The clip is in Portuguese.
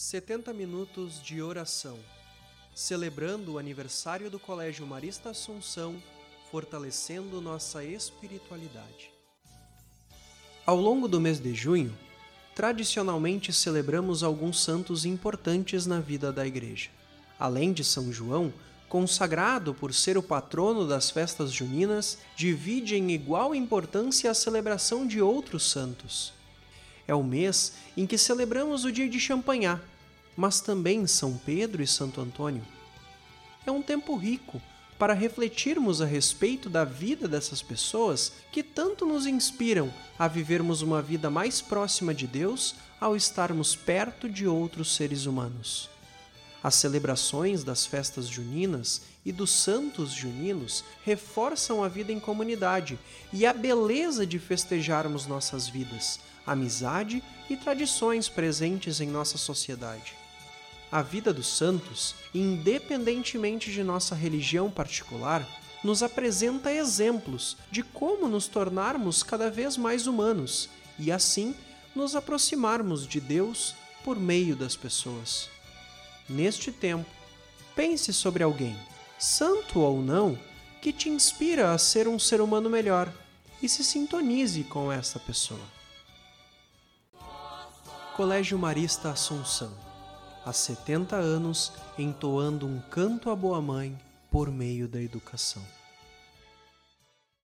70 minutos de oração, celebrando o aniversário do Colégio Marista Assunção, fortalecendo nossa espiritualidade. Ao longo do mês de junho, tradicionalmente celebramos alguns santos importantes na vida da Igreja. Além de São João, consagrado por ser o patrono das festas juninas, divide em igual importância a celebração de outros santos é o mês em que celebramos o dia de Champagnat, mas também São Pedro e Santo Antônio. É um tempo rico para refletirmos a respeito da vida dessas pessoas que tanto nos inspiram a vivermos uma vida mais próxima de Deus ao estarmos perto de outros seres humanos. As celebrações das festas juninas e dos santos juninos reforçam a vida em comunidade e a beleza de festejarmos nossas vidas, amizade e tradições presentes em nossa sociedade. A vida dos santos, independentemente de nossa religião particular, nos apresenta exemplos de como nos tornarmos cada vez mais humanos e, assim, nos aproximarmos de Deus por meio das pessoas neste tempo, pense sobre alguém, santo ou não, que te inspira a ser um ser humano melhor e se sintonize com essa pessoa. Colégio Marista Assunção, há 70 anos entoando um canto à boa mãe por meio da educação.